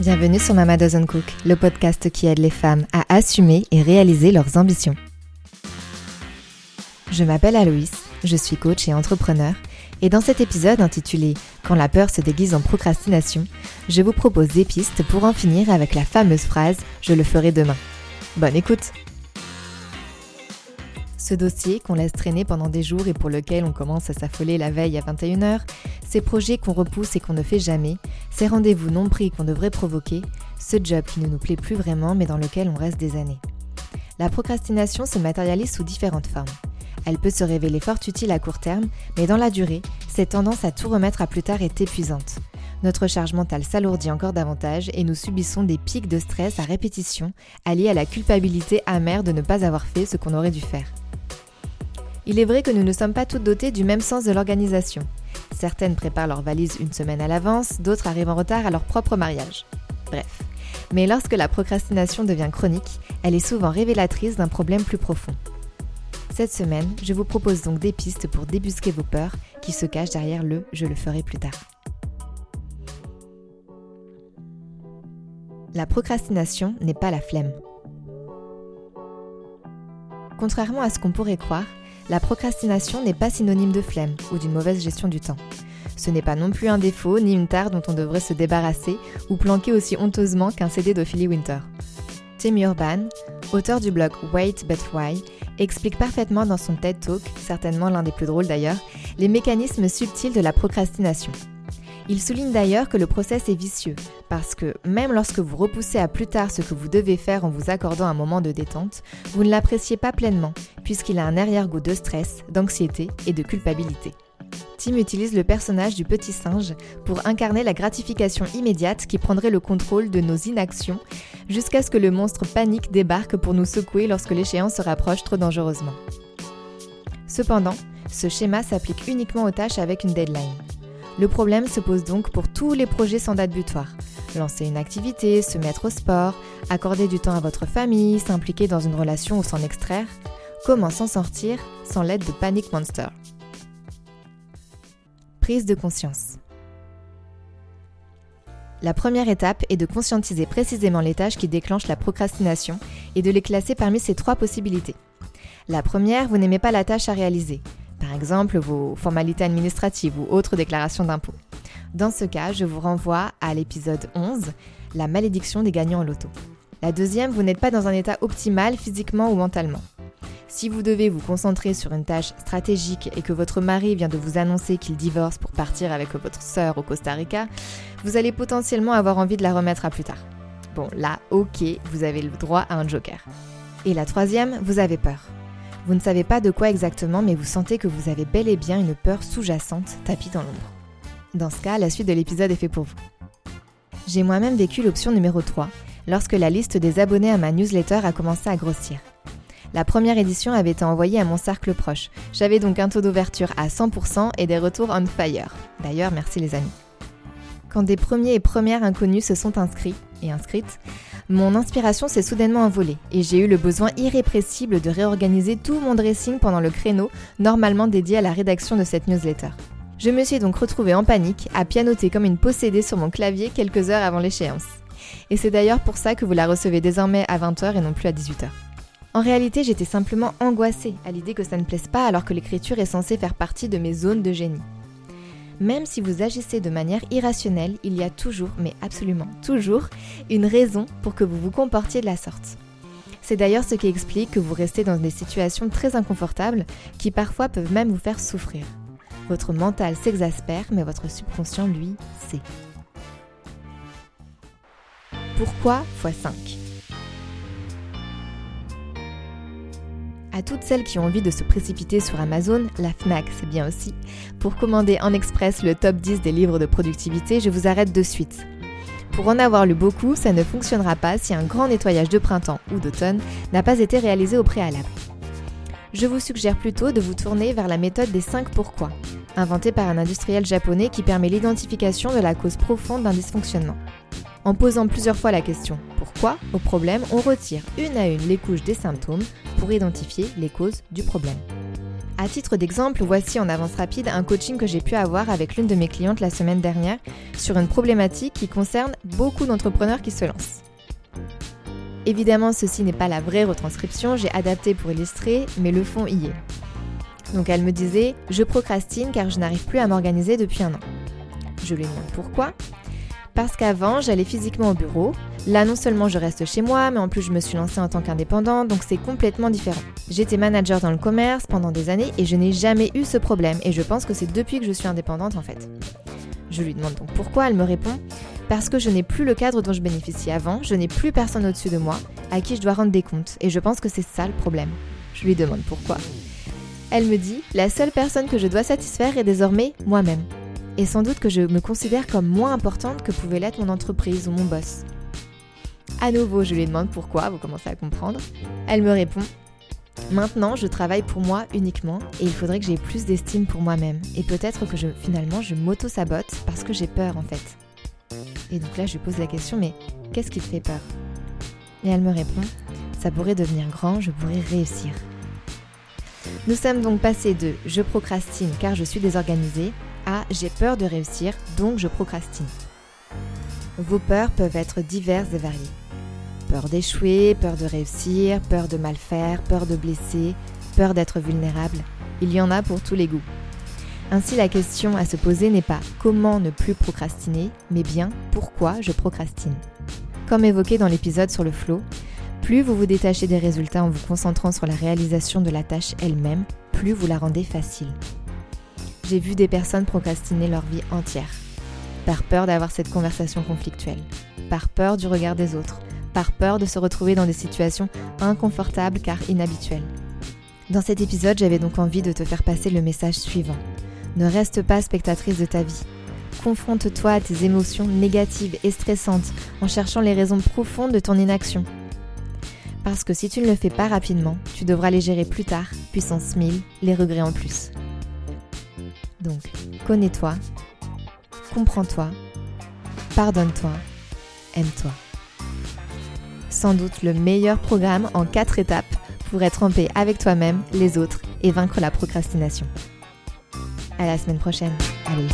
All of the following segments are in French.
Bienvenue sur Mama Doesn't Cook, le podcast qui aide les femmes à assumer et réaliser leurs ambitions. Je m'appelle Aloïs, je suis coach et entrepreneur, et dans cet épisode intitulé Quand la peur se déguise en procrastination, je vous propose des pistes pour en finir avec la fameuse phrase Je le ferai demain. Bonne écoute ce dossier qu'on laisse traîner pendant des jours et pour lequel on commence à s'affoler la veille à 21h, ces projets qu'on repousse et qu'on ne fait jamais, ces rendez-vous non pris qu'on devrait provoquer, ce job qui ne nous plaît plus vraiment mais dans lequel on reste des années. La procrastination se matérialise sous différentes formes. Elle peut se révéler fort utile à court terme, mais dans la durée, cette tendance à tout remettre à plus tard est épuisante. Notre charge mentale s'alourdit encore davantage et nous subissons des pics de stress à répétition, alliés à la culpabilité amère de ne pas avoir fait ce qu'on aurait dû faire. Il est vrai que nous ne sommes pas toutes dotées du même sens de l'organisation. Certaines préparent leurs valises une semaine à l'avance, d'autres arrivent en retard à leur propre mariage. Bref. Mais lorsque la procrastination devient chronique, elle est souvent révélatrice d'un problème plus profond. Cette semaine, je vous propose donc des pistes pour débusquer vos peurs qui se cachent derrière le je le ferai plus tard. La procrastination n'est pas la flemme. Contrairement à ce qu'on pourrait croire, la procrastination n'est pas synonyme de flemme ou d'une mauvaise gestion du temps. Ce n'est pas non plus un défaut ni une tare dont on devrait se débarrasser ou planquer aussi honteusement qu'un CD d'Ophélie Winter. Tim Urban, auteur du blog Wait But Why, explique parfaitement dans son TED Talk, certainement l'un des plus drôles d'ailleurs, les mécanismes subtils de la procrastination. Il souligne d'ailleurs que le process est vicieux, parce que même lorsque vous repoussez à plus tard ce que vous devez faire en vous accordant un moment de détente, vous ne l'appréciez pas pleinement, puisqu'il a un arrière-goût de stress, d'anxiété et de culpabilité. Tim utilise le personnage du petit singe pour incarner la gratification immédiate qui prendrait le contrôle de nos inactions jusqu'à ce que le monstre panique débarque pour nous secouer lorsque l'échéance se rapproche trop dangereusement. Cependant, ce schéma s'applique uniquement aux tâches avec une deadline. Le problème se pose donc pour tous les projets sans date butoir. Lancer une activité, se mettre au sport, accorder du temps à votre famille, s'impliquer dans une relation ou s'en extraire. Comment s'en sortir sans l'aide de Panic Monster? Prise de conscience. La première étape est de conscientiser précisément les tâches qui déclenchent la procrastination et de les classer parmi ces trois possibilités. La première, vous n'aimez pas la tâche à réaliser par exemple vos formalités administratives ou autres déclarations d'impôts. Dans ce cas, je vous renvoie à l'épisode 11, La malédiction des gagnants en loto. La deuxième, vous n'êtes pas dans un état optimal physiquement ou mentalement. Si vous devez vous concentrer sur une tâche stratégique et que votre mari vient de vous annoncer qu'il divorce pour partir avec votre sœur au Costa Rica, vous allez potentiellement avoir envie de la remettre à plus tard. Bon, là, ok, vous avez le droit à un joker. Et la troisième, vous avez peur. Vous ne savez pas de quoi exactement, mais vous sentez que vous avez bel et bien une peur sous-jacente tapie dans l'ombre. Dans ce cas, la suite de l'épisode est fait pour vous. J'ai moi-même vécu l'option numéro 3, lorsque la liste des abonnés à ma newsletter a commencé à grossir. La première édition avait été envoyée à mon cercle proche. J'avais donc un taux d'ouverture à 100% et des retours on fire. D'ailleurs, merci les amis. Quand des premiers et premières inconnus se sont inscrits et inscrites, mon inspiration s'est soudainement envolée et j'ai eu le besoin irrépressible de réorganiser tout mon dressing pendant le créneau normalement dédié à la rédaction de cette newsletter. Je me suis donc retrouvée en panique à pianoter comme une possédée sur mon clavier quelques heures avant l'échéance. Et c'est d'ailleurs pour ça que vous la recevez désormais à 20h et non plus à 18h. En réalité, j'étais simplement angoissée à l'idée que ça ne plaise pas alors que l'écriture est censée faire partie de mes zones de génie. Même si vous agissez de manière irrationnelle, il y a toujours, mais absolument toujours, une raison pour que vous vous comportiez de la sorte. C'est d'ailleurs ce qui explique que vous restez dans des situations très inconfortables qui parfois peuvent même vous faire souffrir. Votre mental s'exaspère, mais votre subconscient, lui, sait. Pourquoi x5 À toutes celles qui ont envie de se précipiter sur Amazon, la FNAC c'est bien aussi, pour commander en express le top 10 des livres de productivité, je vous arrête de suite. Pour en avoir lu beaucoup, ça ne fonctionnera pas si un grand nettoyage de printemps ou d'automne n'a pas été réalisé au préalable. Je vous suggère plutôt de vous tourner vers la méthode des 5 pourquoi, inventée par un industriel japonais qui permet l'identification de la cause profonde d'un dysfonctionnement. En posant plusieurs fois la question pourquoi? au problème, on retire une à une les couches des symptômes pour identifier les causes du problème. À titre d'exemple, voici en avance rapide un coaching que j'ai pu avoir avec l'une de mes clientes la semaine dernière sur une problématique qui concerne beaucoup d'entrepreneurs qui se lancent. Évidemment, ceci n'est pas la vraie retranscription, j'ai adapté pour illustrer, mais le fond y est. Donc elle me disait Je procrastine car je n'arrive plus à m'organiser depuis un an. Je lui demande pourquoi. Parce qu'avant, j'allais physiquement au bureau. Là, non seulement je reste chez moi, mais en plus je me suis lancée en tant qu'indépendante, donc c'est complètement différent. J'étais manager dans le commerce pendant des années et je n'ai jamais eu ce problème. Et je pense que c'est depuis que je suis indépendante en fait. Je lui demande donc pourquoi, elle me répond parce que je n'ai plus le cadre dont je bénéficiais avant, je n'ai plus personne au-dessus de moi à qui je dois rendre des comptes, et je pense que c'est ça le problème. Je lui demande pourquoi. Elle me dit, la seule personne que je dois satisfaire est désormais moi-même et sans doute que je me considère comme moins importante que pouvait l'être mon entreprise ou mon boss. À nouveau, je lui demande pourquoi, vous commencez à comprendre. Elle me répond Maintenant, je travaille pour moi uniquement et il faudrait que j'ai plus d'estime pour moi-même. Et peut-être que finalement, je m'auto-sabote parce que j'ai peur en fait. Et donc là, je lui pose la question Mais qu'est-ce qui te fait peur? Et elle me répond Ça pourrait devenir grand, je pourrais réussir. Nous sommes donc passés de je procrastine car je suis désorganisée j'ai peur de réussir, donc je procrastine. Vos peurs peuvent être diverses et variées. Peur d'échouer, peur de réussir, peur de mal faire, peur de blesser, peur d'être vulnérable. Il y en a pour tous les goûts. Ainsi, la question à se poser n'est pas comment ne plus procrastiner, mais bien pourquoi je procrastine. Comme évoqué dans l'épisode sur le flow, plus vous vous détachez des résultats en vous concentrant sur la réalisation de la tâche elle-même, plus vous la rendez facile. J'ai vu des personnes procrastiner leur vie entière, par peur d'avoir cette conversation conflictuelle, par peur du regard des autres, par peur de se retrouver dans des situations inconfortables car inhabituelles. Dans cet épisode, j'avais donc envie de te faire passer le message suivant. Ne reste pas spectatrice de ta vie. Confronte-toi à tes émotions négatives et stressantes en cherchant les raisons profondes de ton inaction. Parce que si tu ne le fais pas rapidement, tu devras les gérer plus tard, puissance 1000, les regrets en plus. Donc, connais-toi, comprends-toi, pardonne-toi, aime-toi. Sans doute le meilleur programme en quatre étapes pour être en paix avec toi-même, les autres et vaincre la procrastination. À la semaine prochaine. Allez,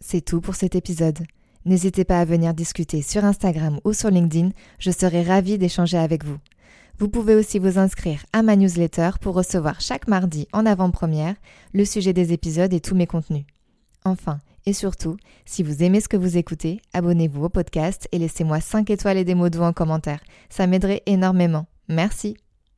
C'est tout pour cet épisode. N'hésitez pas à venir discuter sur Instagram ou sur LinkedIn, je serai ravie d'échanger avec vous. Vous pouvez aussi vous inscrire à ma newsletter pour recevoir chaque mardi en avant-première le sujet des épisodes et tous mes contenus. Enfin, et surtout, si vous aimez ce que vous écoutez, abonnez-vous au podcast et laissez-moi 5 étoiles et des mots doux en commentaire. Ça m'aiderait énormément. Merci.